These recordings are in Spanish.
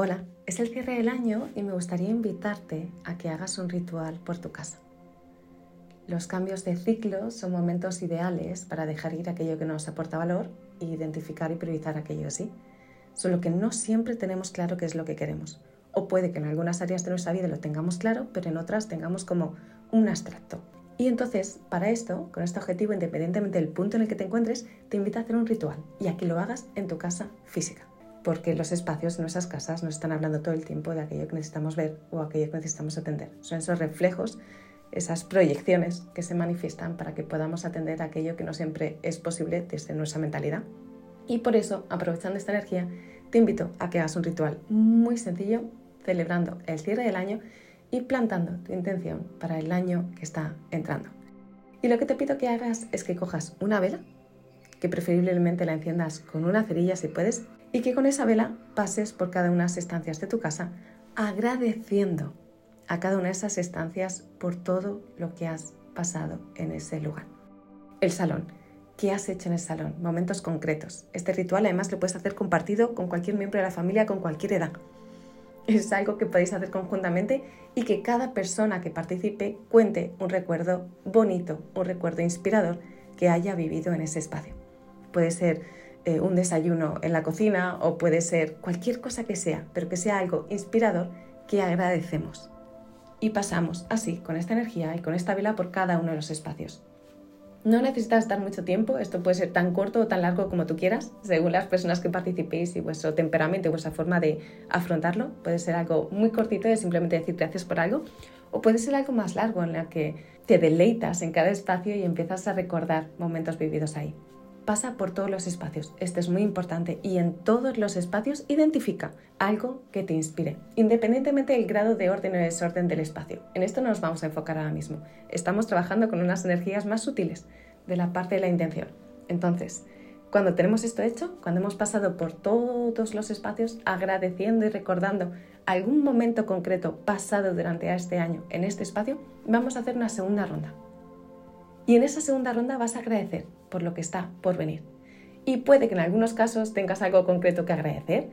Hola, es el cierre del año y me gustaría invitarte a que hagas un ritual por tu casa. Los cambios de ciclo son momentos ideales para dejar ir aquello que nos aporta valor e identificar y priorizar aquello así. Solo que no siempre tenemos claro qué es lo que queremos. O puede que en algunas áreas de nuestra vida lo tengamos claro, pero en otras tengamos como un abstracto. Y entonces, para esto, con este objetivo, independientemente del punto en el que te encuentres, te invito a hacer un ritual y a que lo hagas en tu casa física porque los espacios en nuestras casas nos están hablando todo el tiempo de aquello que necesitamos ver o aquello que necesitamos atender. Son esos reflejos, esas proyecciones que se manifiestan para que podamos atender aquello que no siempre es posible desde nuestra mentalidad. Y por eso, aprovechando esta energía, te invito a que hagas un ritual muy sencillo, celebrando el cierre del año y plantando tu intención para el año que está entrando. Y lo que te pido que hagas es que cojas una vela, que preferiblemente la enciendas con una cerilla si puedes, y que con esa vela pases por cada una de las estancias de tu casa agradeciendo a cada una de esas estancias por todo lo que has pasado en ese lugar. El salón. ¿Qué has hecho en el salón? Momentos concretos. Este ritual además lo puedes hacer compartido con cualquier miembro de la familia con cualquier edad. Es algo que podéis hacer conjuntamente y que cada persona que participe cuente un recuerdo bonito, un recuerdo inspirador que haya vivido en ese espacio. Puede ser eh, un desayuno en la cocina o puede ser cualquier cosa que sea, pero que sea algo inspirador que agradecemos. Y pasamos así, con esta energía y con esta vela por cada uno de los espacios. No necesitas estar mucho tiempo, esto puede ser tan corto o tan largo como tú quieras, según las personas que participéis y vuestro temperamento y vuestra forma de afrontarlo. Puede ser algo muy cortito de simplemente decir gracias por algo, o puede ser algo más largo en la que te deleitas en cada espacio y empiezas a recordar momentos vividos ahí pasa por todos los espacios. Esto es muy importante y en todos los espacios identifica algo que te inspire, independientemente del grado de orden o desorden del espacio. En esto no nos vamos a enfocar ahora mismo. Estamos trabajando con unas energías más sutiles de la parte de la intención. Entonces, cuando tenemos esto hecho, cuando hemos pasado por todos los espacios agradeciendo y recordando algún momento concreto pasado durante este año en este espacio, vamos a hacer una segunda ronda. Y en esa segunda ronda vas a agradecer por lo que está por venir. Y puede que en algunos casos tengas algo concreto que agradecer,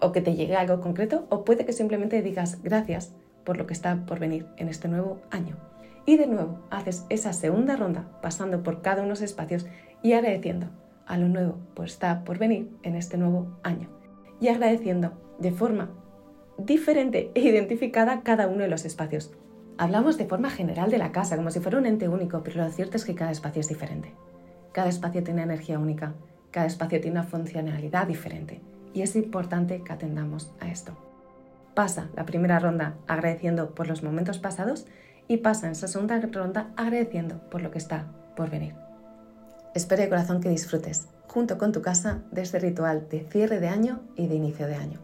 o que te llegue algo concreto, o puede que simplemente digas gracias por lo que está por venir en este nuevo año. Y de nuevo haces esa segunda ronda pasando por cada uno de los espacios y agradeciendo a lo nuevo por estar por venir en este nuevo año. Y agradeciendo de forma diferente e identificada cada uno de los espacios. Hablamos de forma general de la casa, como si fuera un ente único, pero lo cierto es que cada espacio es diferente. Cada espacio tiene energía única, cada espacio tiene una funcionalidad diferente y es importante que atendamos a esto. Pasa la primera ronda agradeciendo por los momentos pasados y pasa en esa segunda ronda agradeciendo por lo que está por venir. Espero de corazón que disfrutes, junto con tu casa, de este ritual de cierre de año y de inicio de año.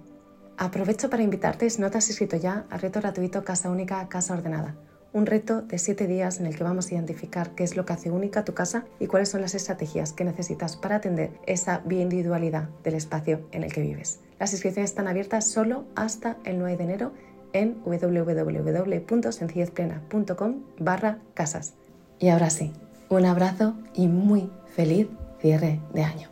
Aprovecho para invitarte, si no te has inscrito ya, al reto gratuito Casa Única, Casa Ordenada. Un reto de 7 días en el que vamos a identificar qué es lo que hace única tu casa y cuáles son las estrategias que necesitas para atender esa individualidad del espacio en el que vives. Las inscripciones están abiertas solo hasta el 9 de enero en www.sencillezplena.com barra casas. Y ahora sí, un abrazo y muy feliz cierre de año.